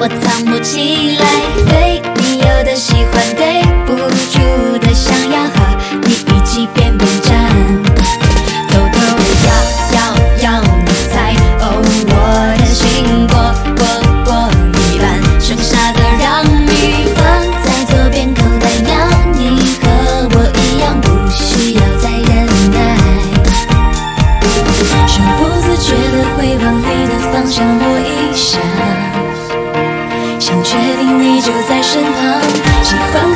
我藏不起来。对你有的喜欢，对不住的想要和你一起变变站，偷偷的要要要你猜。哦，我的心过过过一半，剩下的让你放在左边口袋，要你和我一样，不需要再忍耐。手不自觉的会往你的方向。你就在身旁喜欢